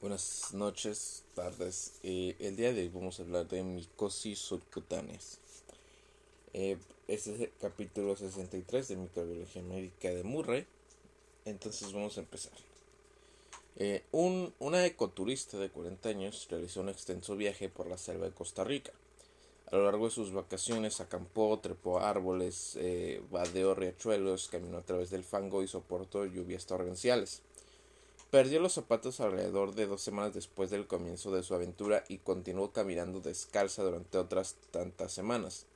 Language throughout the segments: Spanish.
Buenas noches, tardes. Eh, el día de hoy vamos a hablar de micosis subcutáneas. Eh, este es el capítulo 63 de Microbiología Médica de Murray. Entonces vamos a empezar. Eh, un, una ecoturista de 40 años realizó un extenso viaje por la selva de Costa Rica. A lo largo de sus vacaciones acampó, trepó árboles, eh, vadeó riachuelos, caminó a través del fango y soportó lluvias torrenciales. Perdió los zapatos alrededor de dos semanas después del comienzo de su aventura y continuó caminando descalza durante otras tantas semanas.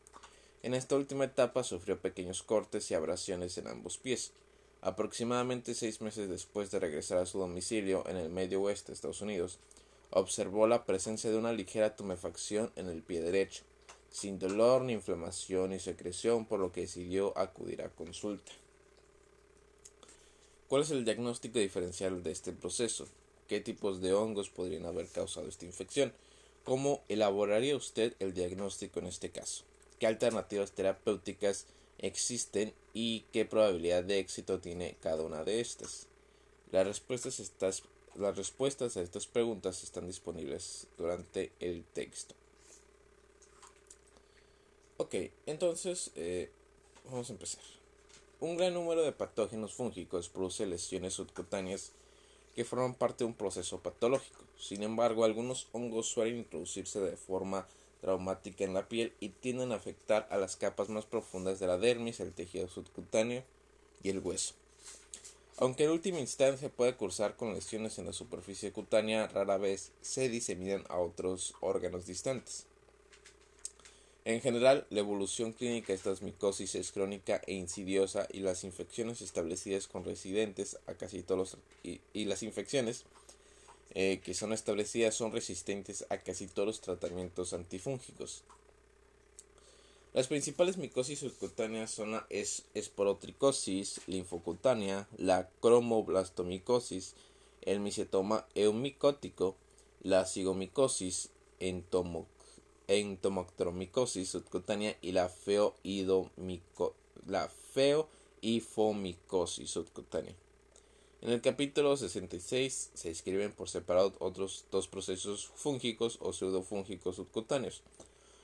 En esta última etapa sufrió pequeños cortes y abrasiones en ambos pies. Aproximadamente seis meses después de regresar a su domicilio en el medio oeste de Estados Unidos, observó la presencia de una ligera tumefacción en el pie derecho, sin dolor ni inflamación ni secreción, por lo que decidió acudir a consulta. ¿Cuál es el diagnóstico diferencial de este proceso? ¿Qué tipos de hongos podrían haber causado esta infección? ¿Cómo elaboraría usted el diagnóstico en este caso? ¿Qué alternativas terapéuticas existen y qué probabilidad de éxito tiene cada una de estas? Las respuestas, estas, las respuestas a estas preguntas están disponibles durante el texto. Ok, entonces eh, vamos a empezar. Un gran número de patógenos fúngicos produce lesiones subcutáneas que forman parte de un proceso patológico. Sin embargo, algunos hongos suelen introducirse de forma traumática en la piel y tienden a afectar a las capas más profundas de la dermis, el tejido subcutáneo y el hueso. Aunque en última instancia puede cursar con lesiones en la superficie cutánea, rara vez se diseminan a otros órganos distantes. En general, la evolución clínica de estas micosis es crónica e insidiosa y las infecciones establecidas con residentes a casi todos los, y, las infecciones eh, que son establecidas son resistentes a casi todos los tratamientos antifúngicos. Las principales micosis subcutáneas son la esporotricosis linfocutánea, la cromoblastomicosis, el micetoma eumicótico, la cigomicosis entomo entomoctromicosis subcutánea y la feoidomico, feoifomicosis subcutánea. En el capítulo 66 se describen por separado otros dos procesos fúngicos o pseudofúngicos subcutáneos,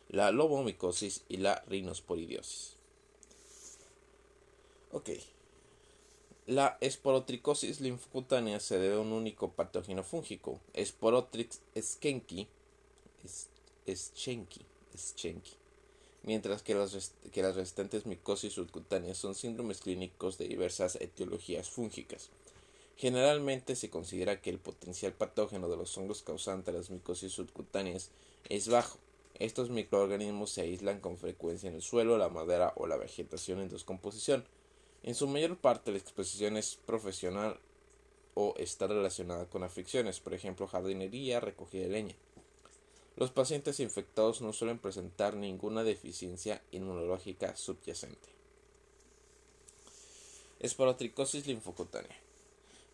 la lobomicosis y la rinosporidiosis. Ok. La esporotricosis linfocutánea se debe a un único patógeno fúngico, Sporotrix schenki, Schenki, mientras que las, que las restantes micosis subcutáneas son síndromes clínicos de diversas etiologías fúngicas. Generalmente se considera que el potencial patógeno de los hongos causantes de las micosis subcutáneas es bajo. Estos microorganismos se aíslan con frecuencia en el suelo, la madera o la vegetación en descomposición. En su mayor parte la exposición es profesional o está relacionada con afecciones, por ejemplo jardinería, recogida de leña. Los pacientes infectados no suelen presentar ninguna deficiencia inmunológica subyacente. Esporotricosis linfocutánea.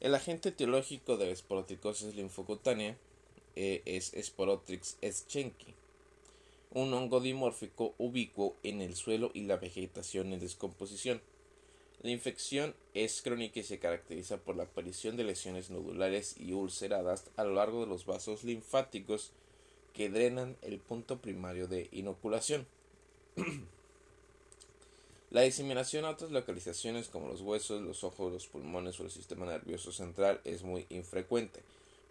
El agente etiológico de la esporotricosis linfocutánea eh, es Sporotrix eschenki, un hongo dimórfico ubicuo en el suelo y la vegetación en descomposición. La infección es crónica y se caracteriza por la aparición de lesiones nodulares y ulceradas a lo largo de los vasos linfáticos que drenan el punto primario de inoculación. La diseminación a otras localizaciones como los huesos, los ojos, los pulmones o el sistema nervioso central es muy infrecuente,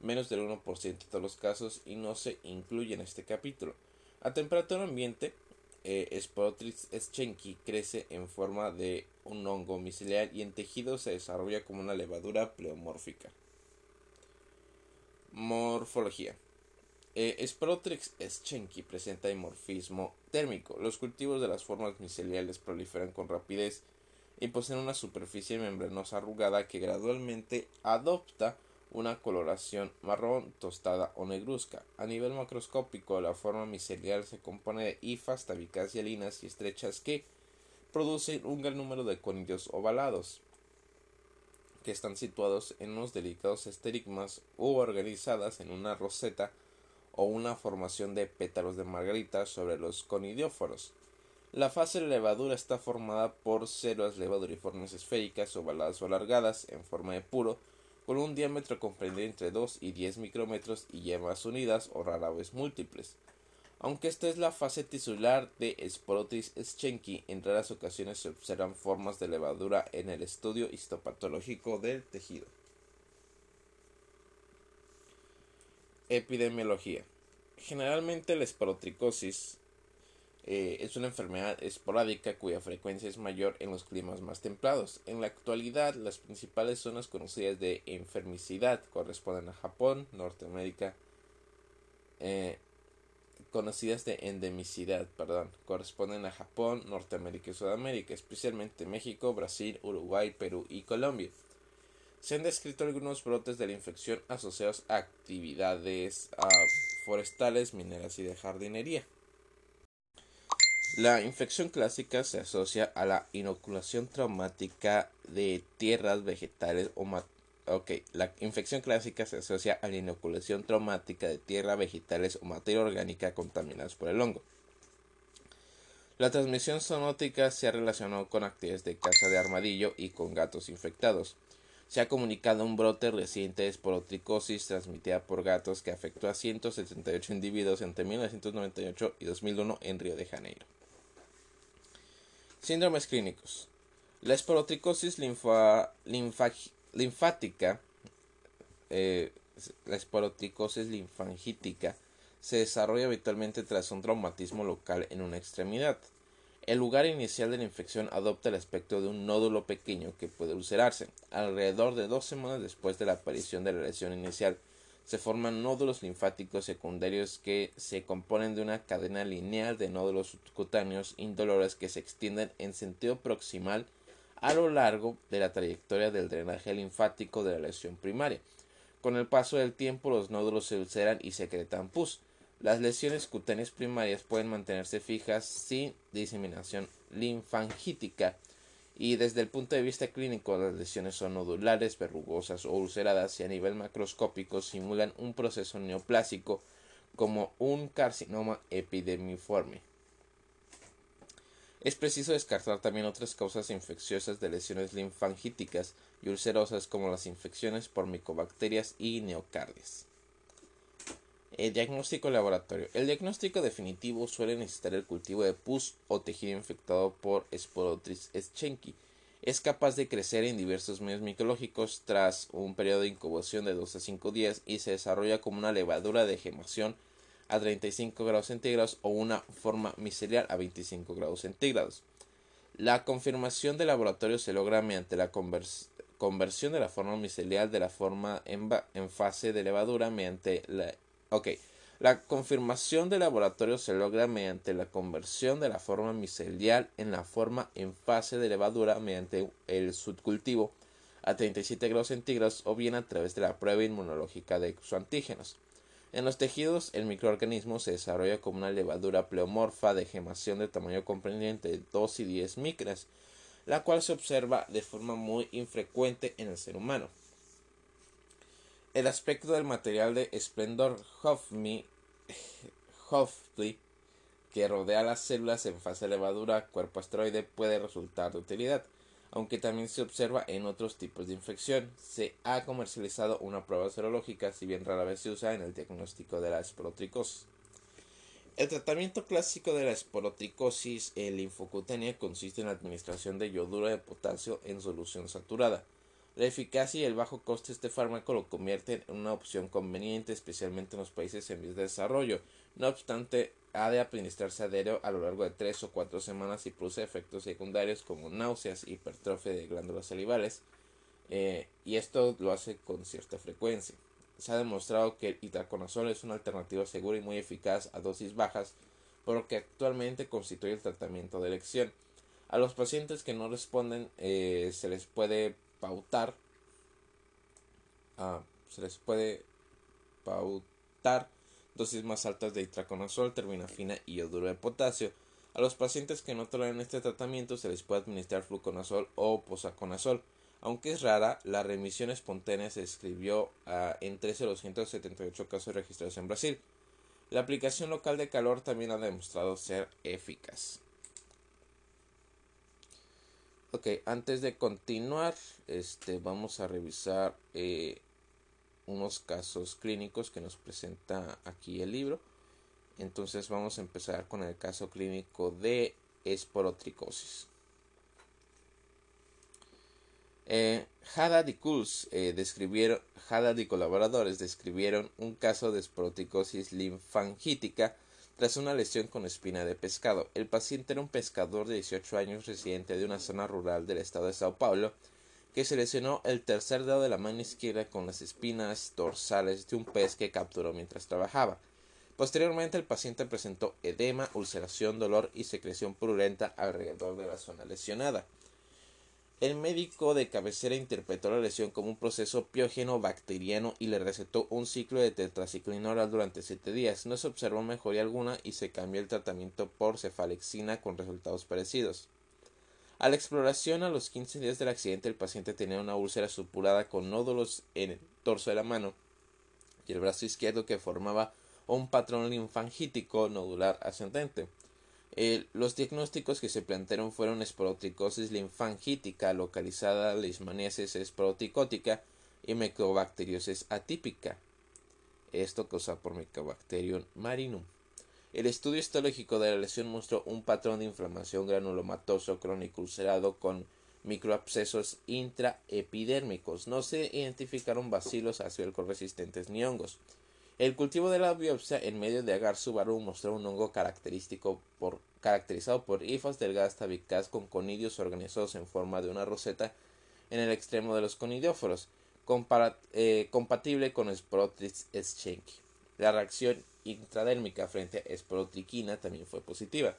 menos del 1% de todos los casos y no se incluye en este capítulo. A temperatura ambiente, eh, Sporotrix eschenki crece en forma de un hongo micelial y en tejido se desarrolla como una levadura pleomórfica. Morfología. Eh, Sporotrix eschenki presenta dimorfismo térmico. Los cultivos de las formas miceliales proliferan con rapidez y poseen una superficie membranosa arrugada que gradualmente adopta una coloración marrón, tostada o negruzca. A nivel macroscópico, la forma micelial se compone de hifas, tabicacialinas y estrechas que producen un gran número de conillos ovalados que están situados en unos delicados esterigmas u organizadas en una roseta o una formación de pétalos de margarita sobre los conidióforos. La fase de levadura está formada por células levaduriformes esféricas, ovaladas o alargadas, en forma de puro, con un diámetro comprendido entre 2 y 10 micrómetros y yemas unidas o rara vez múltiples. Aunque esta es la fase tisular de Sporotis schenki, en raras ocasiones se observan formas de levadura en el estudio histopatológico del tejido. Epidemiología. Generalmente la esporotricosis eh, es una enfermedad esporádica cuya frecuencia es mayor en los climas más templados. En la actualidad, las principales zonas conocidas de enfermicidad corresponden a Japón, Norteamérica, eh, conocidas de endemicidad, perdón, corresponden a Japón, Norteamérica y Sudamérica, especialmente México, Brasil, Uruguay, Perú y Colombia. Se han descrito algunos brotes de la infección asociados a actividades ah, forestales, mineras y de jardinería. La infección clásica se asocia a la inoculación traumática de tierras vegetales o Ok, la infección clásica se asocia a la inoculación traumática de tierra, vegetales o materia orgánica contaminadas por el hongo. La transmisión zoonótica se ha relacionado con actividades de caza de armadillo y con gatos infectados. Se ha comunicado un brote reciente de esporotricosis transmitida por gatos que afectó a 178 individuos entre 1998 y 2001 en Río de Janeiro. Síndromes clínicos. La esporotricosis linfática, eh, la esporotricosis linfangítica, se desarrolla habitualmente tras un traumatismo local en una extremidad. El lugar inicial de la infección adopta el aspecto de un nódulo pequeño que puede ulcerarse. Alrededor de dos semanas después de la aparición de la lesión inicial, se forman nódulos linfáticos secundarios que se componen de una cadena lineal de nódulos subcutáneos indolores que se extienden en sentido proximal a lo largo de la trayectoria del drenaje linfático de la lesión primaria. Con el paso del tiempo los nódulos se ulceran y secretan pus. Las lesiones cutáneas primarias pueden mantenerse fijas sin diseminación linfangítica y desde el punto de vista clínico las lesiones son nodulares, verrugosas o ulceradas y a nivel macroscópico simulan un proceso neoplásico como un carcinoma epidemiforme. Es preciso descartar también otras causas infecciosas de lesiones linfangíticas y ulcerosas como las infecciones por micobacterias y neocardias. El diagnóstico laboratorio. El diagnóstico definitivo suele necesitar el cultivo de pus o tejido infectado por Sporotris schenki. Es capaz de crecer en diversos medios micológicos tras un periodo de incubación de 2 a 5 días y se desarrolla como una levadura de gemación a 35 grados centígrados o una forma micelial a 25 grados centígrados. La confirmación del laboratorio se logra mediante la conversión de la forma micelial de la forma en, en fase de levadura mediante la Ok. La confirmación del laboratorio se logra mediante la conversión de la forma micelial en la forma en fase de levadura mediante el subcultivo a 37 grados centígrados o bien a través de la prueba inmunológica de exoantígenos. En los tejidos, el microorganismo se desarrolla como una levadura pleomorfa de gemación de tamaño comprendiente de 2 y 10 micras, la cual se observa de forma muy infrecuente en el ser humano. El aspecto del material de Splendor Hofmi, que rodea las células en fase de levadura cuerpo asteroide puede resultar de utilidad, aunque también se observa en otros tipos de infección. Se ha comercializado una prueba serológica, si bien rara vez se usa en el diagnóstico de la esporotricosis. El tratamiento clásico de la esporotricosis linfocutánea consiste en la administración de yoduro de potasio en solución saturada. La eficacia y el bajo coste de este fármaco lo convierten en una opción conveniente, especialmente en los países en vías de desarrollo. No obstante, ha de administrarse a diario a lo largo de tres o cuatro semanas y produce efectos secundarios como náuseas, hipertrofia de glándulas salivales, eh, y esto lo hace con cierta frecuencia. Se ha demostrado que el itaconazol es una alternativa segura y muy eficaz a dosis bajas, por lo que actualmente constituye el tratamiento de elección. A los pacientes que no responden eh, se les puede pautar. Ah, se les puede pautar dosis más altas de itraconazol, terminafina y yoduro de potasio. A los pacientes que no toleran este tratamiento se les puede administrar fluconazol o posaconazol. Aunque es rara, la remisión espontánea se describió ah, en 13 de los 178 casos registrados en Brasil. La aplicación local de calor también ha demostrado ser eficaz. Ok, antes de continuar, este, vamos a revisar eh, unos casos clínicos que nos presenta aquí el libro. Entonces vamos a empezar con el caso clínico de esporotricosis. Eh, eh, describieron, Haddad y colaboradores describieron un caso de esporotricosis linfangítica tras una lesión con espina de pescado. El paciente era un pescador de 18 años residente de una zona rural del estado de Sao Paulo que se lesionó el tercer dedo de la mano izquierda con las espinas dorsales de un pez que capturó mientras trabajaba. Posteriormente el paciente presentó edema, ulceración, dolor y secreción purulenta alrededor de la zona lesionada. El médico de cabecera interpretó la lesión como un proceso piógeno bacteriano y le recetó un ciclo de tetraciclina oral durante siete días. No se observó mejoría alguna y se cambió el tratamiento por cefalexina con resultados parecidos. A la exploración a los 15 días del accidente el paciente tenía una úlcera supurada con nódulos en el torso de la mano y el brazo izquierdo que formaba un patrón linfangítico nodular ascendente. Eh, los diagnósticos que se plantearon fueron esporotricosis linfangítica localizada, leishmaniasis esporoticótica y micobacteriosis atípica. Esto causado por Mycobacterium marinum. El estudio histológico de la lesión mostró un patrón de inflamación granulomatoso crónico ulcerado con microabscesos intraepidérmicos. No se identificaron bacilos ácido resistentes ni hongos. El cultivo de la biopsia en medio de agar subaru mostró un hongo característico caracterizado por hifas delgadas tabicas con conidios organizados en forma de una roseta en el extremo de los conidióforos, eh, compatible con Sporotris schenki. La reacción intradérmica frente a esporotriquina también fue positiva.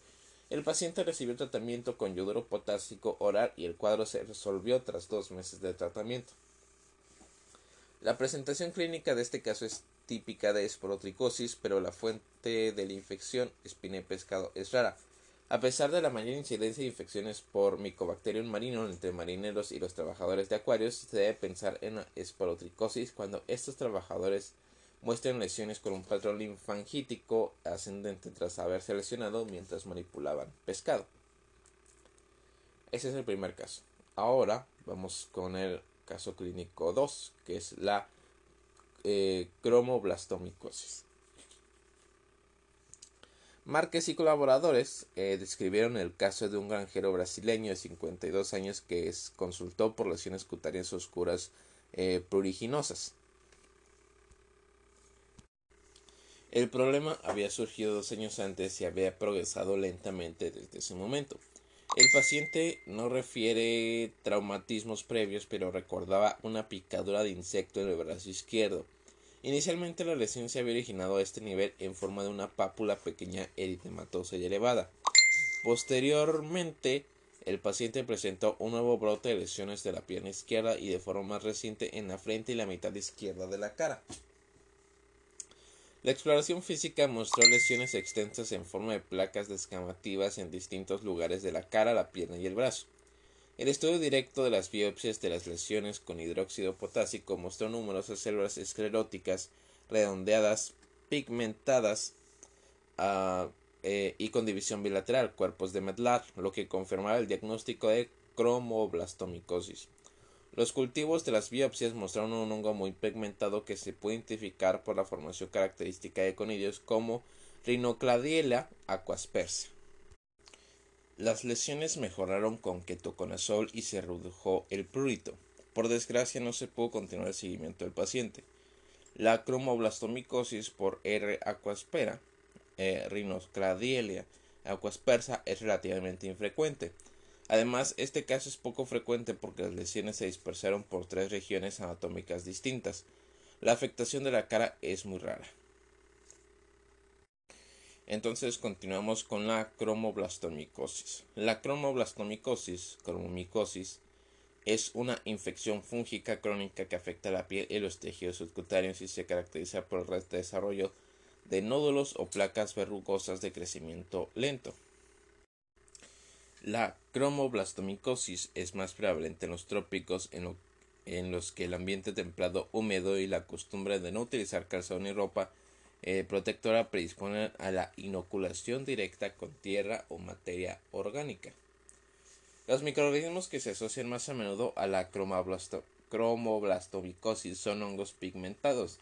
El paciente recibió tratamiento con yoduro potásico oral y el cuadro se resolvió tras dos meses de tratamiento. La presentación clínica de este caso es típica de esporotricosis, pero la fuente de la infección, espina de pescado, es rara. A pesar de la mayor incidencia de infecciones por Mycobacterium marino entre marineros y los trabajadores de acuarios, se debe pensar en esporotricosis cuando estos trabajadores muestran lesiones con un patrón linfangítico ascendente tras haberse lesionado mientras manipulaban pescado. Ese es el primer caso. Ahora vamos con el caso clínico 2, que es la eh, cromoblastomicosis. Márquez y colaboradores eh, describieron el caso de un granjero brasileño de 52 años que consultó por lesiones cutáneas oscuras eh, pruriginosas. El problema había surgido dos años antes y había progresado lentamente desde ese momento. El paciente no refiere traumatismos previos, pero recordaba una picadura de insecto en el brazo izquierdo. Inicialmente la lesión se había originado a este nivel en forma de una pápula pequeña eritematosa y elevada. Posteriormente, el paciente presentó un nuevo brote de lesiones de la pierna izquierda y de forma más reciente en la frente y la mitad izquierda de la cara. La exploración física mostró lesiones extensas en forma de placas descamativas en distintos lugares de la cara, la pierna y el brazo. El estudio directo de las biopsias de las lesiones con hidróxido potásico mostró numerosas células escleróticas redondeadas, pigmentadas ah, eh, y con división bilateral, cuerpos de Medlar, lo que confirmaba el diagnóstico de cromoblastomicosis. Los cultivos de las biopsias mostraron un hongo muy pigmentado que se puede identificar por la formación característica de conidios como Rhinocladiella aquaspersa. Las lesiones mejoraron con ketoconazol y se redujo el prurito. Por desgracia no se pudo continuar el seguimiento del paciente. La cromoblastomicosis por R. aquaspera, eh, Rhinocladiella aquaspersa, es relativamente infrecuente. Además, este caso es poco frecuente porque las lesiones se dispersaron por tres regiones anatómicas distintas. La afectación de la cara es muy rara. Entonces continuamos con la cromoblastomicosis. La cromoblastomicosis, es una infección fúngica crónica que afecta la piel y los tejidos subcutáneos y se caracteriza por el desarrollo de nódulos o placas verrugosas de crecimiento lento. La cromoblastomicosis es más prevalente en los trópicos en, en los que el ambiente templado húmedo y la costumbre de no utilizar calzado ni ropa eh, protectora predisponen a la inoculación directa con tierra o materia orgánica. Los microorganismos que se asocian más a menudo a la cromoblastomicosis son hongos pigmentados,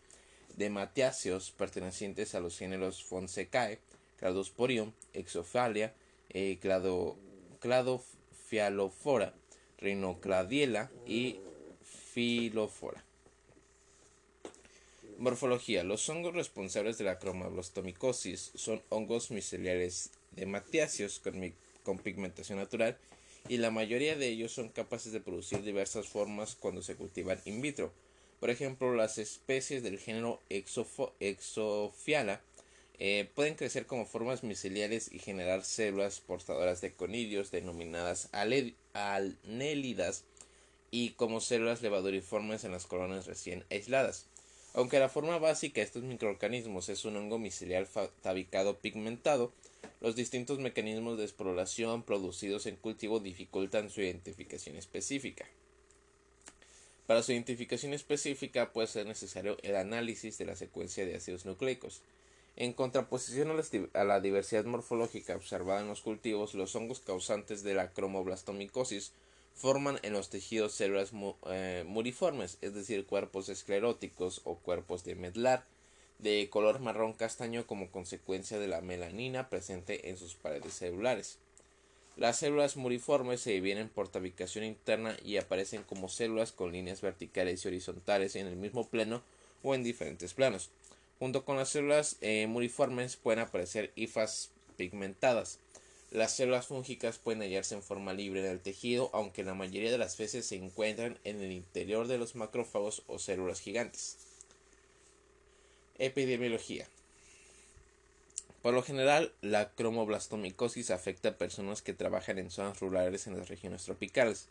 de matiáceos pertenecientes a los géneros Fonsecae, Cladosporium, Exophalia, eh, clado, Cladofialofora, Rhinocladiela y Filofora. Morfología. Los hongos responsables de la cromoblastomicosis son hongos miceliales de matiáceos con, pigmentación natural y la mayoría de ellos son capaces de producir diversas formas cuando se cultivan in vitro. Por ejemplo, las especies del género Exophiala eh, pueden crecer como formas miceliales y generar células portadoras de conidios denominadas anélidas y como células levaduriformes en las colonias recién aisladas. Aunque la forma básica de estos microorganismos es un hongo micelial tabicado pigmentado, los distintos mecanismos de exploración producidos en cultivo dificultan su identificación específica. Para su identificación específica puede ser necesario el análisis de la secuencia de ácidos nucleicos. En contraposición a la diversidad morfológica observada en los cultivos, los hongos causantes de la cromoblastomicosis forman en los tejidos células eh, muriformes, es decir, cuerpos escleróticos o cuerpos de medlar, de color marrón castaño como consecuencia de la melanina presente en sus paredes celulares. Las células muriformes se dividen por tabicación interna y aparecen como células con líneas verticales y horizontales en el mismo plano o en diferentes planos. Junto con las células eh, muriformes pueden aparecer hifas pigmentadas. Las células fúngicas pueden hallarse en forma libre en el tejido, aunque la mayoría de las veces se encuentran en el interior de los macrófagos o células gigantes. Epidemiología. Por lo general, la cromoblastomicosis afecta a personas que trabajan en zonas rurales en las regiones tropicales.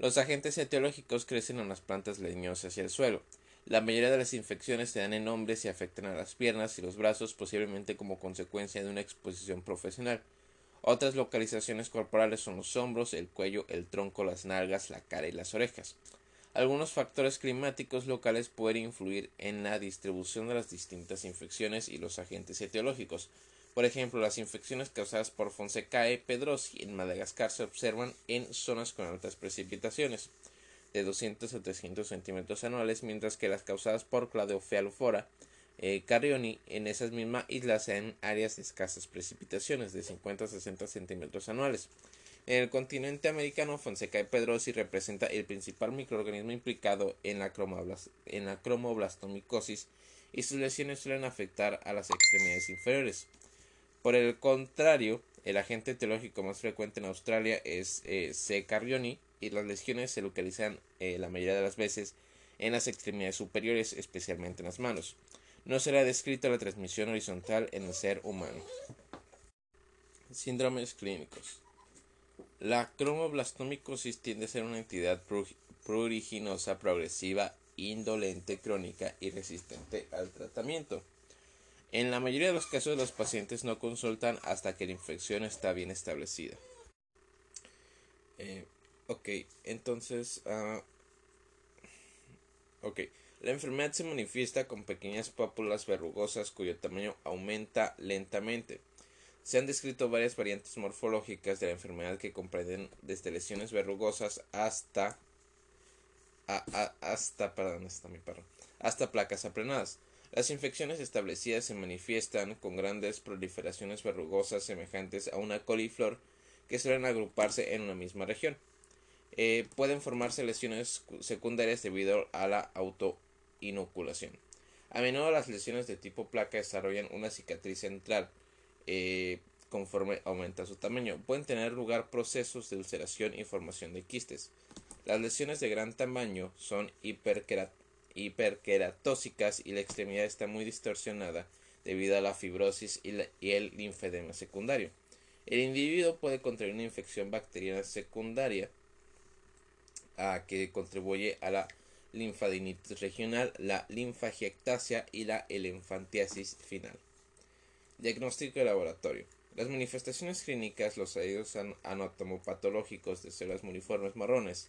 Los agentes etiológicos crecen en las plantas leñosas y el suelo. La mayoría de las infecciones se dan en hombres y afectan a las piernas y los brazos, posiblemente como consecuencia de una exposición profesional. Otras localizaciones corporales son los hombros, el cuello, el tronco, las nalgas, la cara y las orejas. Algunos factores climáticos locales pueden influir en la distribución de las distintas infecciones y los agentes etiológicos. Por ejemplo, las infecciones causadas por Fonsecae pedrosi en Madagascar se observan en zonas con altas precipitaciones, de 200 a 300 centímetros anuales, mientras que las causadas por Cladofelofora eh, Carrioni en esas mismas islas en áreas de escasas precipitaciones de 50 a 60 centímetros anuales. En el continente americano, Fonseca pedrosi representa el principal microorganismo implicado en la, en la cromoblastomicosis y sus lesiones suelen afectar a las extremidades inferiores. Por el contrario, el agente etiológico más frecuente en Australia es eh, C. carrioni y las lesiones se localizan eh, la mayoría de las veces en las extremidades superiores, especialmente en las manos no será descrita la transmisión horizontal en el ser humano. Síndromes clínicos. La cromoblastomicosis tiende a ser una entidad pruriginosa progresiva, indolente, crónica y resistente al tratamiento. En la mayoría de los casos los pacientes no consultan hasta que la infección está bien establecida. Eh, ok, entonces... Uh, ok. La enfermedad se manifiesta con pequeñas pápulas verrugosas cuyo tamaño aumenta lentamente. Se han descrito varias variantes morfológicas de la enfermedad que comprenden desde lesiones verrugosas hasta hasta perdón, está mi perro, hasta placas aplanadas. Las infecciones establecidas se manifiestan con grandes proliferaciones verrugosas semejantes a una coliflor que suelen agruparse en una misma región. Eh, pueden formarse lesiones secundarias debido a la auto inoculación. A menudo las lesiones de tipo placa desarrollan una cicatriz central eh, conforme aumenta su tamaño. Pueden tener lugar procesos de ulceración y formación de quistes. Las lesiones de gran tamaño son hiperqueratósicas y la extremidad está muy distorsionada debido a la fibrosis y, y el linfedema secundario. El individuo puede contraer una infección bacteriana secundaria a que contribuye a la linfadenitis regional, la linfagiectasia y la elenfantiasis final. Diagnóstico de laboratorio. Las manifestaciones clínicas, los hallazgos anatomopatológicos de células muniformes marrones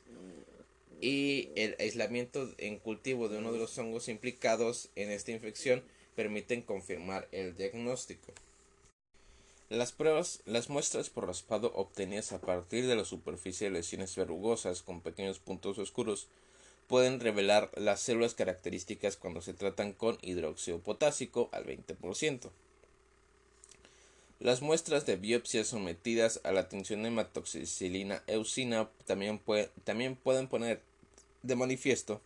y el aislamiento en cultivo de uno de los hongos implicados en esta infección permiten confirmar el diagnóstico. Las pruebas, las muestras por raspado obtenidas a partir de la superficie de lesiones verrugosas con pequeños puntos oscuros pueden revelar las células características cuando se tratan con hidróxido potásico al 20%. Las muestras de biopsia sometidas a la tinción de hematoxicilina eusina también, también pueden poner de manifiesto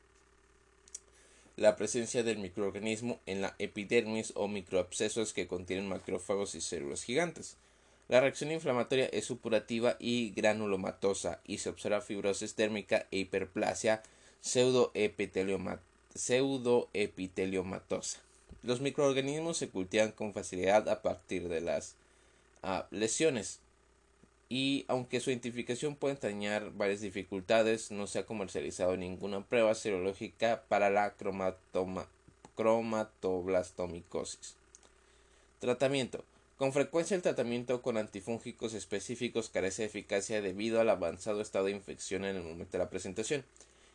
la presencia del microorganismo en la epidermis o microabscesos que contienen macrófagos y células gigantes. La reacción inflamatoria es supurativa y granulomatosa y se observa fibrosis térmica e hiperplasia pseudoepiteliomatosa. Los microorganismos se cultivan con facilidad a partir de las ah, lesiones y aunque su identificación puede entrañar varias dificultades, no se ha comercializado ninguna prueba serológica para la cromatoblastomicosis. Tratamiento. Con frecuencia el tratamiento con antifúngicos específicos carece de eficacia debido al avanzado estado de infección en el momento de la presentación.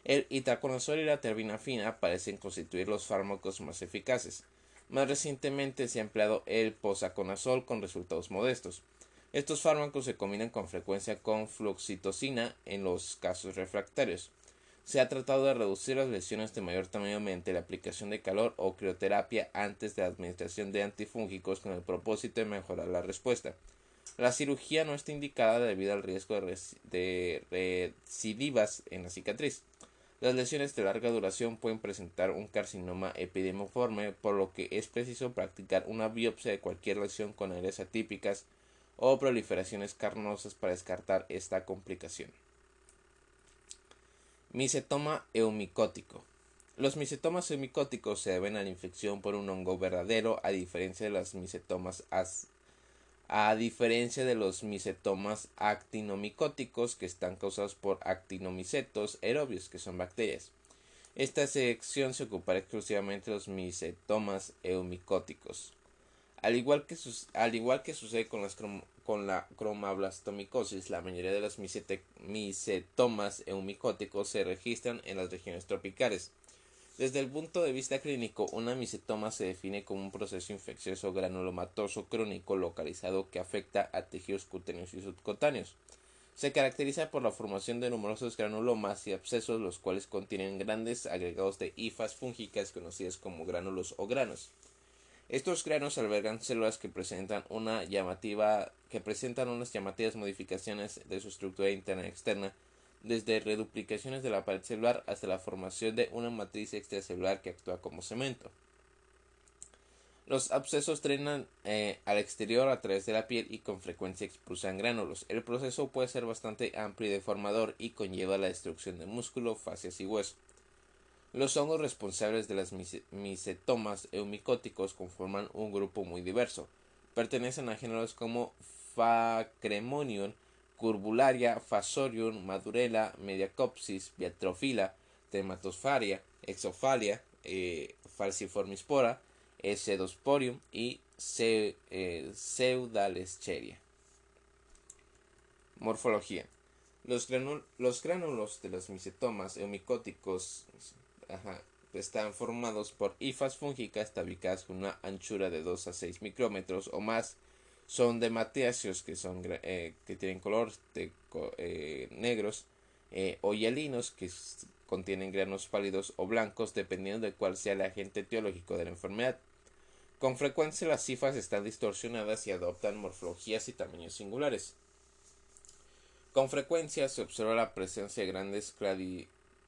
El itaconazol y la terbinafina parecen constituir los fármacos más eficaces. Más recientemente se ha empleado el posaconazol con resultados modestos. Estos fármacos se combinan con frecuencia con fluoxitocina en los casos refractarios. Se ha tratado de reducir las lesiones de mayor tamaño mediante la aplicación de calor o crioterapia antes de la administración de antifúngicos con el propósito de mejorar la respuesta. La cirugía no está indicada debido al riesgo de, recidivas en la cicatriz. Las lesiones de larga duración pueden presentar un carcinoma epidemiforme, por lo que es preciso practicar una biopsia de cualquier lesión con áreas atípicas o proliferaciones carnosas para descartar esta complicación. Micetoma eumicótico. Los micetomas eumicóticos se deben a la infección por un hongo verdadero, a diferencia de los micetomas a diferencia de los micetomas actinomicóticos que están causados por actinomicetos aerobios, que son bacterias. Esta sección se ocupará exclusivamente de los micetomas eumicóticos. Al igual que, sucede con la cromablastomicosis, la mayoría de los micetomas eumicóticos se registran en las regiones tropicales. Desde el punto de vista clínico, una micetoma se define como un proceso infeccioso granulomatoso crónico localizado que afecta a tejidos cutáneos y subcutáneos. Se caracteriza por la formación de numerosos granulomas y abscesos, los cuales contienen grandes agregados de hifas fúngicas conocidas como gránulos o granos. Estos granos albergan células que presentan que presentan unas llamativas modificaciones de su estructura interna y externa, desde reduplicaciones de la pared celular hasta la formación de una matriz extracelular que actúa como cemento. Los abscesos drenan eh, al exterior a través de la piel y con frecuencia expulsan gránulos. El proceso puede ser bastante amplio y deformador y conlleva la destrucción de músculo, fascias y hueso. Los hongos responsables de las micetomas eumicóticos conforman un grupo muy diverso. Pertenecen a géneros como Facremonium, Curbularia, Fasorium, Madurella, Mediacopsis, Biatrofila, Dermatosfaria, Exofalia, eh, Falciformispora, Sedosporium y eh, Pseudalescheria. Morfología. Los, los, gránulos de los micetomas eumicóticos están formados por hifas fúngicas tabicadas con una anchura de 2 a 6 micrómetros o más. Son de matéaceos que, son, eh, que tienen color eh, negros eh, o hialinos que contienen granos pálidos o blancos dependiendo de cuál sea el agente etiológico de la enfermedad. Con frecuencia las hifas están distorsionadas y adoptan morfologías y tamaños singulares. Con frecuencia se observa la presencia de grandes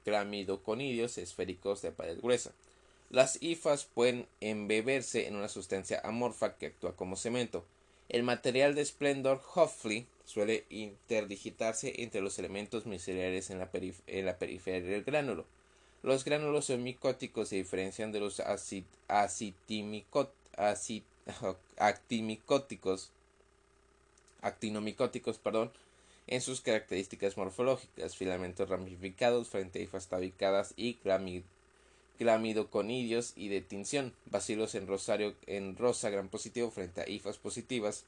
clamidoconidios esféricos de pared gruesa. Las hifas pueden embeberse en una sustancia amorfa que actúa como cemento. El material de Splendor Hoffley suele interdigitarse entre los elementos miceliares en la, periferia del gránulo. Los gránulos micóticos se diferencian de los actinomicóticos, en sus características morfológicas, filamentos ramificados frente a hifas tabicadas y clamidoconidios y de tinción, bacilos en rosario en rosa gran positivo frente a hifas positivas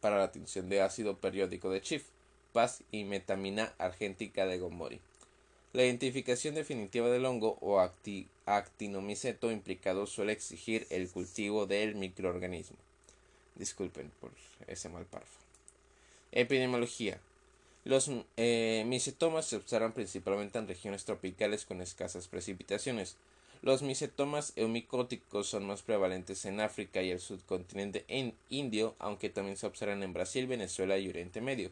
para la tinción de ácido periódico de Schiff, Paz y metamina argéntica de Gomori. La identificación definitiva del hongo o actinomiceto implicado suele exigir el cultivo del microorganismo. Disculpen por ese mal párrafo. Epidemiología. Los eh, misetomas se observan principalmente en regiones tropicales con escasas precipitaciones. Los misetomas eumicóticos son más prevalentes en África y el subcontinente en indio, aunque también se observan en Brasil, Venezuela y Oriente Medio.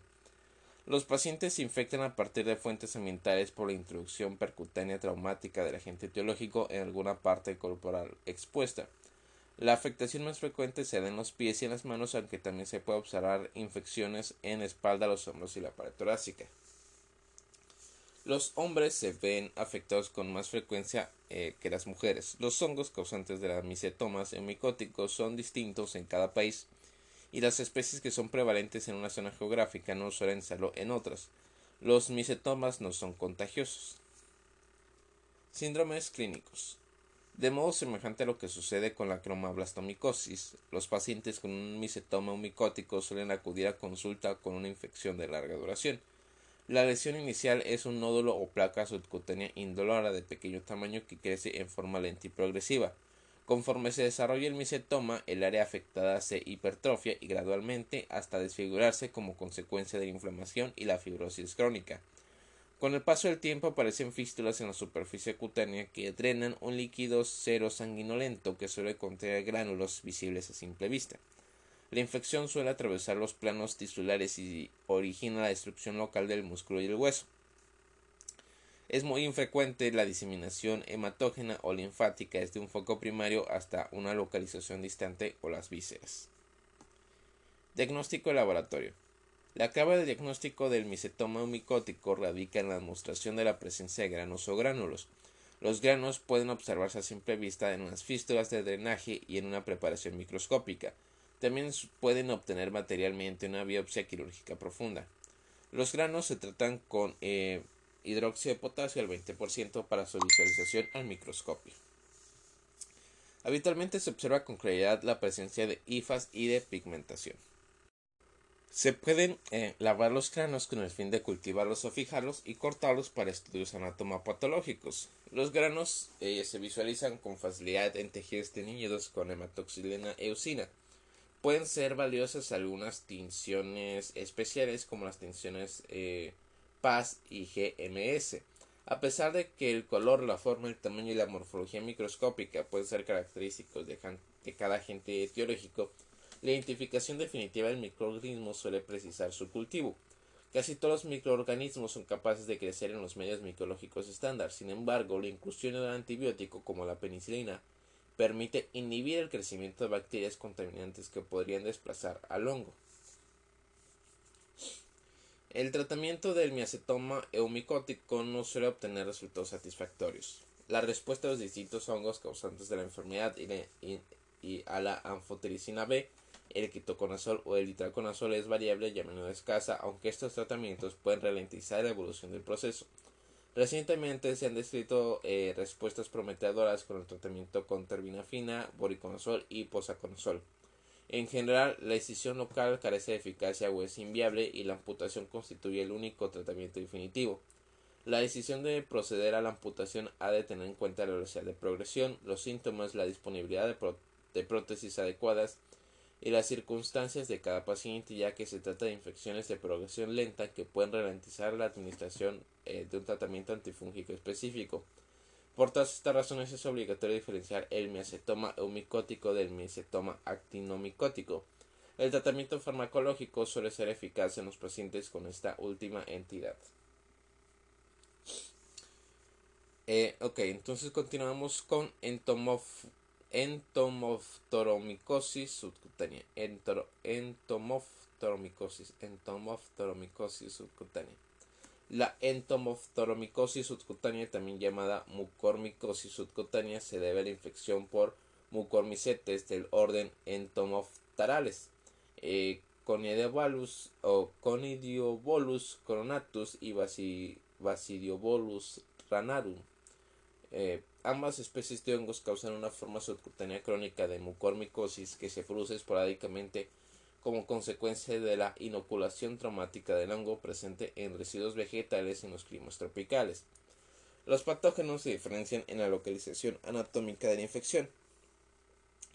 Los pacientes se infectan a partir de fuentes ambientales por la introducción percutánea traumática del agente etiológico en alguna parte corporal expuesta. La afectación más frecuente se da en los pies y en las manos, aunque también se puede observar infecciones en la espalda, los hombros y la pared torácica. Los hombres se ven afectados con más frecuencia eh, que las mujeres. Los hongos causantes de las misetomas hemicóticos son distintos en cada país y las especies que son prevalentes en una zona geográfica no suelen serlo en otras. Los misetomas no son contagiosos. Síndromes clínicos. De modo semejante a lo que sucede con la cromablastomicosis, los pacientes con un misetoma micótico suelen acudir a consulta con una infección de larga duración. La lesión inicial es un nódulo o placa subcutánea indolora de pequeño tamaño que crece en forma lenta y progresiva. Conforme se desarrolla el misetoma, el área afectada se hipertrofia y gradualmente hasta desfigurarse como consecuencia de la inflamación y la fibrosis crónica. Con el paso del tiempo aparecen fístulas en la superficie cutánea que drenan un líquido cero sanguinolento que suele contener gránulos visibles a simple vista. La infección suele atravesar los planos tisulares y origina la destrucción local del músculo y el hueso. Es muy infrecuente la diseminación hematógena o linfática desde un foco primario hasta una localización distante o las vísceras. Diagnóstico de laboratorio. La clave de diagnóstico del misetoma micótico radica en la demostración de la presencia de granos o gránulos. Los granos pueden observarse a simple vista en unas fístulas de drenaje y en una preparación microscópica. También pueden obtener materialmente una biopsia quirúrgica profunda. Los granos se tratan con eh, hidróxido de potasio al 20% para su visualización al microscopio. Habitualmente se observa con claridad la presencia de hifas y de pigmentación. Se pueden eh, lavar los granos con el fin de cultivarlos o fijarlos y cortarlos para estudios anatomopatológicos. Los granos eh, se visualizan con facilidad en tejidos teñidos con hematoxilina eosina. Pueden ser valiosas algunas tinciones especiales como las tinciones eh, PAS y GMS. A pesar de que el color, la forma, el tamaño y la morfología microscópica pueden ser característicos de, cada agente etiológico, la identificación definitiva del microorganismo suele precisar su cultivo. Casi todos los microorganismos son capaces de crecer en los medios micológicos estándar. Sin embargo, la inclusión de un antibiótico como la penicilina permite inhibir el crecimiento de bacterias contaminantes que podrían desplazar al hongo. El tratamiento del miacetoma eumicótico no suele obtener resultados satisfactorios. La respuesta a los distintos hongos causantes de la enfermedad y, a la anfotericina B, el quitoconazol o el itraconazol es variable y a menudo escasa, aunque estos tratamientos pueden ralentizar la evolución del proceso. Recientemente se han descrito eh, respuestas prometedoras con el tratamiento con terbinafina, boriconazol y posaconazol. En general, la decisión local carece de eficacia o es inviable y la amputación constituye el único tratamiento definitivo. La decisión de proceder a la amputación ha de tener en cuenta la velocidad de progresión, los síntomas, la disponibilidad de, prótesis adecuadas y las circunstancias de cada paciente, ya que se trata de infecciones de progresión lenta que pueden ralentizar la administración eh, de un tratamiento antifúngico específico. Por todas estas razones es obligatorio diferenciar el miacetoma eumicótico del miacetoma actinomicótico. El tratamiento farmacológico suele ser eficaz en los pacientes con esta última entidad. Eh, ok, entonces continuamos con entomof entomoftoromicosis subcutánea. entomoftoromicosis, entomoftoromicosis subcutánea. La entomoftoromicosis subcutánea, también llamada mucormicosis subcutánea, se debe a la infección por mucormicetes del orden entomoftarales, eh, Conidiobolus o Conidiobolus coronatus y Basidiobolus ranarum. Eh, ambas especies de hongos causan una forma subcutánea crónica de mucormicosis que se produce esporádicamente como consecuencia de la inoculación traumática del hongo presente en residuos vegetales en los climas tropicales. Los patógenos se diferencian en la localización anatómica de la infección.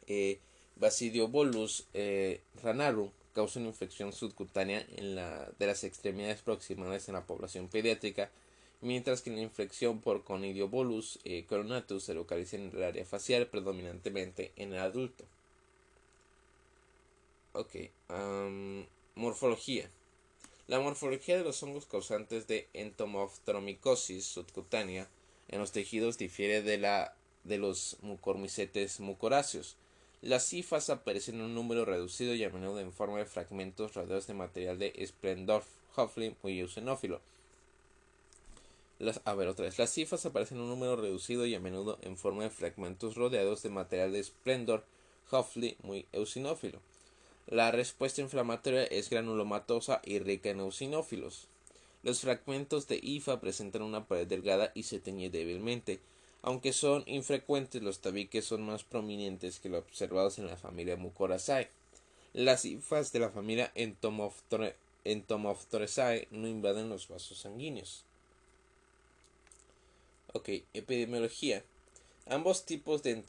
Eh, Basidio bolus eh, ranarum causa una infección subcutánea en la, de las extremidades proximales en la población pediátrica, mientras que la infección por Conidio bolus eh, coronatus se localiza en el área facial predominantemente en el adulto. Ok, morfología. La morfología de los hongos causantes de entomoftromicosis subcutánea en los tejidos difiere de la de los mucormicetes mucoráceos. Las cifas aparecen en un número reducido y a menudo en forma de fragmentos rodeados de material de Splendorf Hofflin muy eosinófilo. Las, a ver, otra vez. Las cifas aparecen en un número reducido y a menudo en forma de fragmentos rodeados de material de Splendor Hoffley muy eosinófilo. La respuesta inflamatoria es granulomatosa y rica en eosinófilos. Los fragmentos de IFA presentan una pared delgada y se teñe débilmente. Aunque son infrecuentes, los tabiques son más prominentes que los observados en la familia Mucoraceae. Las IFAs de la familia Entomophoreaceae no invaden los vasos sanguíneos. Ok, epidemiología. Ambos tipos de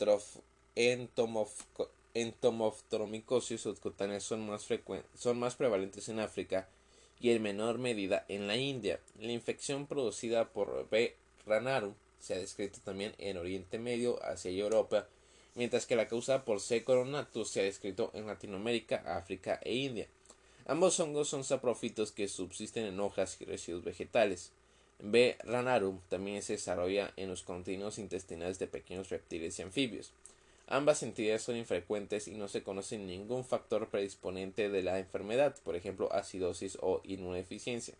entomoftromicosis subcutánea son más, son más prevalentes en África y en menor medida en la India. La infección producida por B. ranarum se ha descrito también en Oriente Medio, Asia y Europa, mientras que la causa por C. coronatus se ha descrito en Latinoamérica, África e India. Ambos hongos son saprofitos que subsisten en hojas y residuos vegetales. B. ranarum también se desarrolla en los continuos intestinales de pequeños reptiles y anfibios. Ambas entidades son infrecuentes y no se conoce ningún factor predisponente de la enfermedad, por ejemplo acidosis o inmunodeficiencia.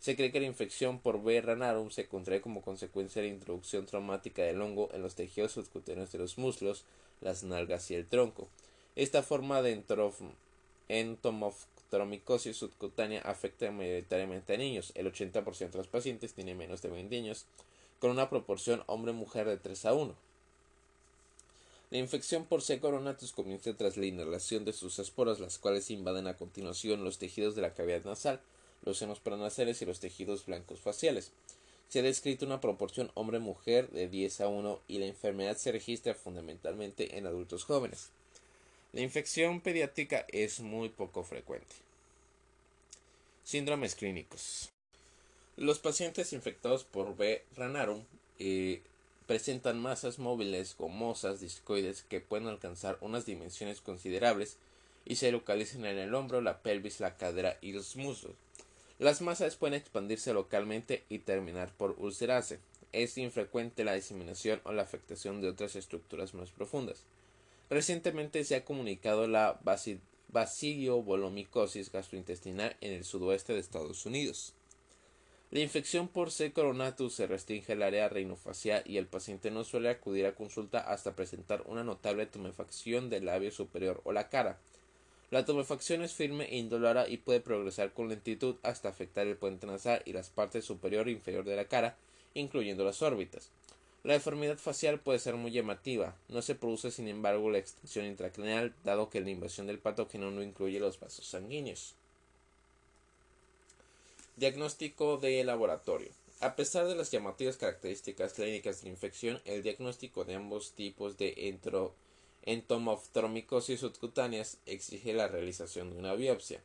Se cree que la infección por B. ranarum se contrae como consecuencia de la introducción traumática del hongo en los tejidos subcutáneos de los muslos, las nalgas y el tronco. Esta forma de entomoftromicosis subcutánea afecta mayoritariamente a niños. El 80% de los pacientes tiene menos de 20 años, con una proporción hombre-mujer de 3 a 1. La infección por C. coronatus comienza tras la inhalación de sus esporas, las cuales invaden a continuación los tejidos de la cavidad nasal los senos paranasales y los tejidos blancos faciales. Se ha descrito una proporción hombre-mujer de 10 a 1 y la enfermedad se registra fundamentalmente en adultos jóvenes. La infección pediátrica es muy poco frecuente. Síndromes clínicos. Los pacientes infectados por B. ranarum eh, presentan masas móviles gomosas discoides que pueden alcanzar unas dimensiones considerables y se localizan en el hombro, la pelvis, la cadera y los muslos. Las masas pueden expandirse localmente y terminar por ulcerarse. Es infrecuente la diseminación o la afectación de otras estructuras más profundas. Recientemente se ha comunicado la bacilio-bolomicosis gastrointestinal en el sudoeste de Estados Unidos. La infección por C. coronatus se restringe al área reinofacial y el paciente no suele acudir a consulta hasta presentar una notable tumefacción del labio superior o la cara. La tumefacción es firme e indolora y puede progresar con lentitud hasta afectar el puente nasal y las partes superior e inferior de la cara, incluyendo las órbitas. La deformidad facial puede ser muy llamativa. No se produce, sin embargo, la extensión intracraneal, dado que la invasión del patógeno no incluye los vasos sanguíneos. Diagnóstico de laboratorio. A pesar de las llamativas características clínicas de la infección, el diagnóstico de ambos tipos de entomoftromicosis subcutáneas exige la realización de una biopsia.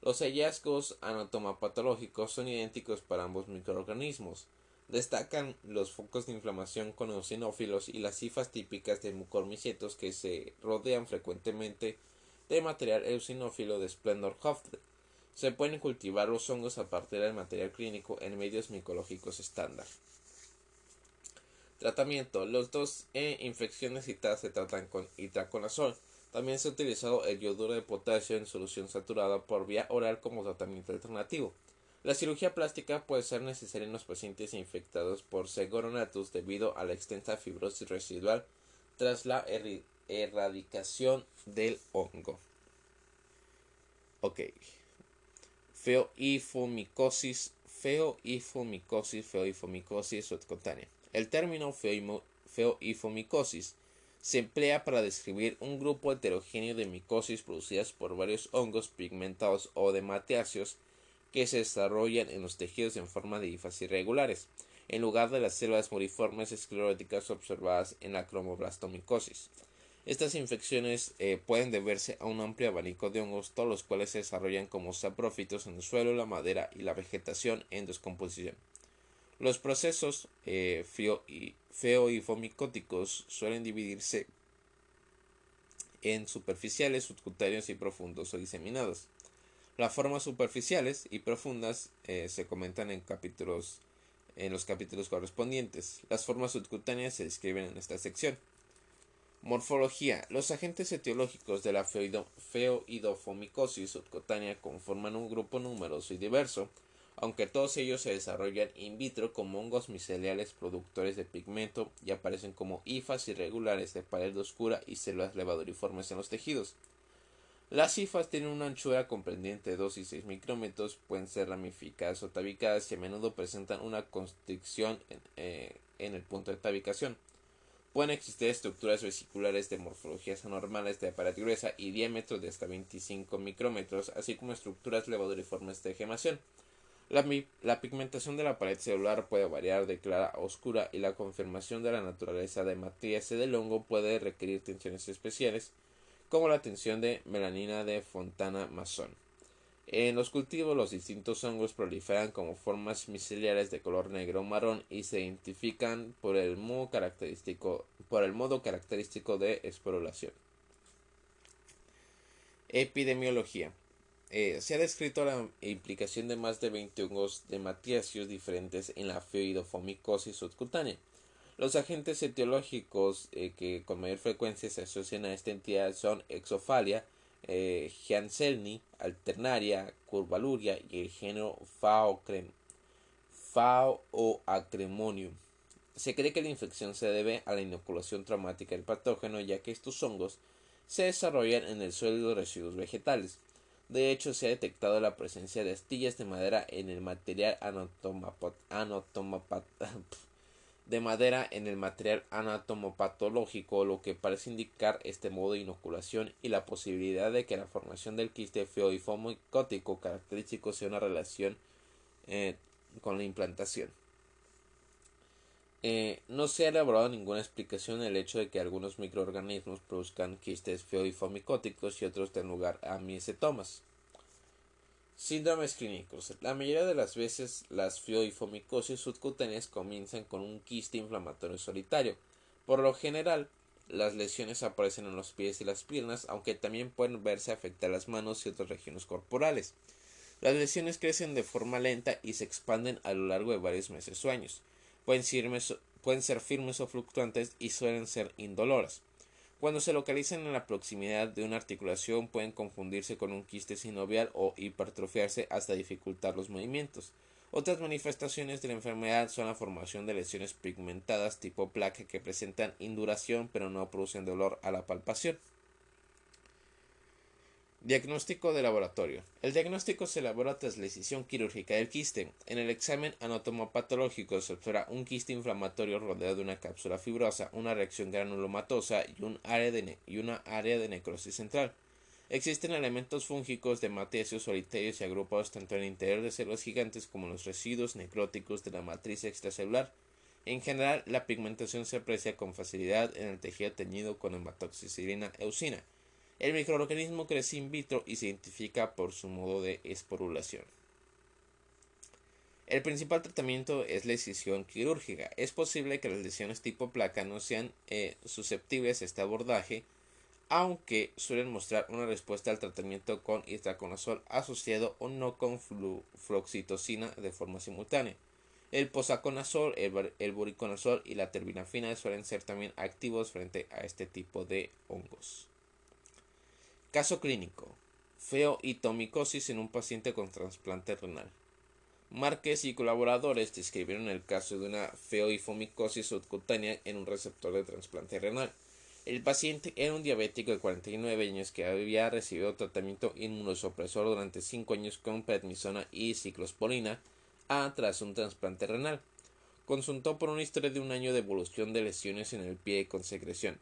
Los hallazgos anatomopatológicos son idénticos para ambos microorganismos. Destacan los focos de inflamación con eosinófilos y las cifras típicas de mucormicetos que se rodean frecuentemente de material eosinófilo de Splendor Hofte. Se pueden cultivar los hongos a partir del material clínico en medios micológicos estándar. Tratamiento. Los dos e infecciones citadas se tratan con itraconazol. También se ha utilizado el yoduro de potasio en solución saturada por vía oral como tratamiento alternativo. La cirugía plástica puede ser necesaria en los pacientes infectados por segoronatus debido a la extensa fibrosis residual tras la erradicación del hongo. Ok. Feoifomicosis, feoifomicosis, feoifomicosis subcutánea. El término feoifomicosis se emplea para describir un grupo heterogéneo de micosis producidas por varios hongos pigmentados o demateáceos que se desarrollan en los tejidos en forma de hifas irregulares, en lugar de las células moriformes escleróticas observadas en la cromoblastomicosis. Estas infecciones eh, pueden deberse a un amplio abanico de hongos, todos los cuales se desarrollan como saprófitos en el suelo, la madera y la vegetación en descomposición. Los procesos eh, y, feoifomicóticos suelen dividirse en superficiales, subcutáneos y profundos o diseminados. Las formas superficiales y profundas eh, se comentan en capítulos en los capítulos correspondientes. Las formas subcutáneas se describen en esta sección. Morfología. Los agentes etiológicos de la feoidofomicosis subcutánea conforman un grupo numeroso y diverso, aunque todos ellos se desarrollan in vitro como hongos miceliales productores de pigmento y aparecen como hifas irregulares de pared oscura y células levaduriformes en los tejidos. Las hifas tienen una anchura comprendiente de 2 y 6 micrómetros, pueden ser ramificadas o tabicadas y a menudo presentan una constricción en, eh, el punto de tabicación. Pueden existir estructuras vesiculares de morfologías anormales de pared gruesa y diámetro de hasta 25 micrómetros, así como estructuras levaduriformes de gemación. La, la, pigmentación de la pared celular puede variar de clara a oscura y la confirmación de la naturaleza de matriz del hongo puede requerir tensiones especiales, como la tensión de melanina de Fontana-Mason. En los cultivos los distintos hongos proliferan como formas miceliares de color negro o marrón y se identifican por el modo característico, de esporulación. Epidemiología. Eh, se ha descrito la implicación de más de 20 hongos de matiacios diferentes en la feoidofomicosis subcutánea. Los agentes etiológicos eh, que con mayor frecuencia se asocian a esta entidad son exofalia, eh, Alternaria, Curvaluria y el género Faoacremonium. Se cree que la infección se debe a la inoculación traumática del patógeno, ya que estos hongos se desarrollan en el suelo de residuos vegetales. De hecho, se ha detectado la presencia de astillas de madera en el material anatomopat de madera en el material anatomopatológico, lo que parece indicar este modo de inoculación y la posibilidad de que la formación del quiste feoifomicótico característico sea una relación eh, con la implantación. Eh, no se ha elaborado ninguna explicación el hecho de que algunos microorganismos produzcan quistes feoifomicóticos y otros den lugar a miecetomas. Síndromes clínicos. La mayoría de las veces las fioifomicosis subcutáneas comienzan con un quiste inflamatorio solitario. Por lo general, las lesiones aparecen en los pies y las piernas, aunque también pueden verse afectar las manos y otras regiones corporales. Las lesiones crecen de forma lenta y se expanden a lo largo de varios meses o años. Pueden pueden ser firmes o fluctuantes y suelen ser indoloras. Cuando se localizan en la proximidad de una articulación pueden confundirse con un quiste sinovial o hipertrofiarse hasta dificultar los movimientos. Otras manifestaciones de la enfermedad son la formación de lesiones pigmentadas tipo placa que presentan induración pero no producen dolor a la palpación. Diagnóstico de laboratorio. El diagnóstico se elabora tras la decisión quirúrgica del quiste. En el examen anatomopatológico se observa un quiste inflamatorio rodeado de una cápsula fibrosa, una reacción granulomatosa y, un área de una área de necrosis central. Existen elementos fúngicos de matecios solitarios y agrupados tanto en el interior de células gigantes como en los residuos necróticos de la matriz extracelular. En general, la pigmentación se aprecia con facilidad en el tejido teñido con hematoxicilina eusina. El microorganismo crece in vitro y se identifica por su modo de esporulación. El principal tratamiento es la excisión quirúrgica. Es posible que las lesiones tipo placa no sean eh, susceptibles a este abordaje, aunque suelen mostrar una respuesta al tratamiento con itraconazol asociado o no con fluoxitocina de forma simultánea. El posaconazol, el, el y la terbinafina suelen ser también activos frente a este tipo de hongos. Caso clínico. Feoitomicosis en un paciente con trasplante renal. Márquez y colaboradores describieron el caso de una feoifomicosis subcutánea en un receptor de trasplante renal. El paciente era un diabético de 49 años que había recibido tratamiento inmunosupresor durante 5 años con prednisona y ciclosporina A tras un trasplante renal. Consultó por una historia de un año de evolución de lesiones en el pie con secreción.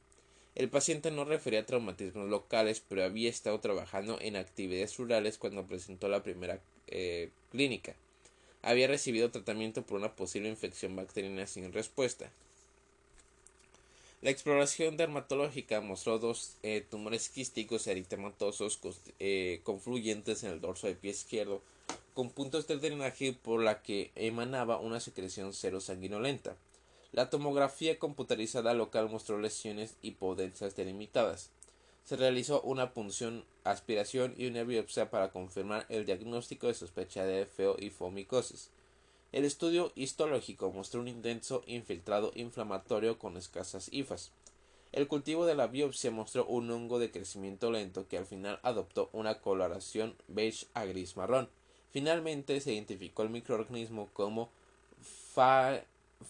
El paciente no refería traumatismos locales, pero había estado trabajando en actividades rurales cuando presentó la primera eh, clínica. Había recibido tratamiento por una posible infección bacteriana sin respuesta. La exploración dermatológica mostró dos eh, tumores quísticos eritematosos eh, confluyentes en el dorso del pie izquierdo, con puntos de drenaje por la que emanaba una secreción serosanguinolenta. La tomografía computarizada local mostró lesiones hipodensas delimitadas. Se realizó una punción, aspiración y una biopsia para confirmar el diagnóstico de sospecha de feo y fomicosis. El estudio histológico mostró un intenso infiltrado inflamatorio con escasas hifas. El cultivo de la biopsia mostró un hongo de crecimiento lento que al final adoptó una coloración beige a gris marrón. Finalmente se identificó el microorganismo como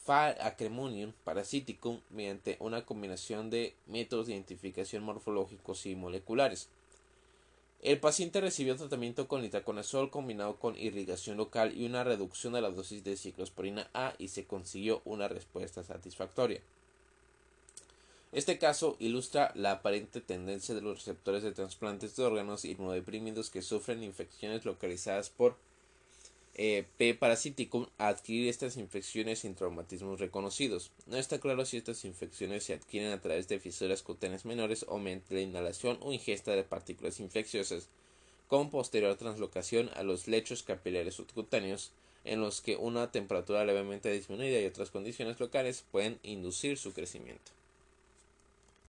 Phaeacremonium parasiticum mediante una combinación de métodos de identificación morfológicos y moleculares. El paciente recibió tratamiento con itraconazol combinado con irrigación local y una reducción de la dosis de ciclosporina A y se consiguió una respuesta satisfactoria. Este caso ilustra la aparente tendencia de los receptores de trasplantes de órganos inmunodeprimidos que sufren infecciones localizadas por eh, P. parasiticum a adquirir estas infecciones sin traumatismos reconocidos. No está claro si estas infecciones se adquieren a través de fisuras cutáneas menores o mediante la inhalación o ingesta de partículas infecciosas, con posterior translocación a los lechos capilares subcutáneos, en los que una temperatura levemente disminuida y otras condiciones locales pueden inducir su crecimiento.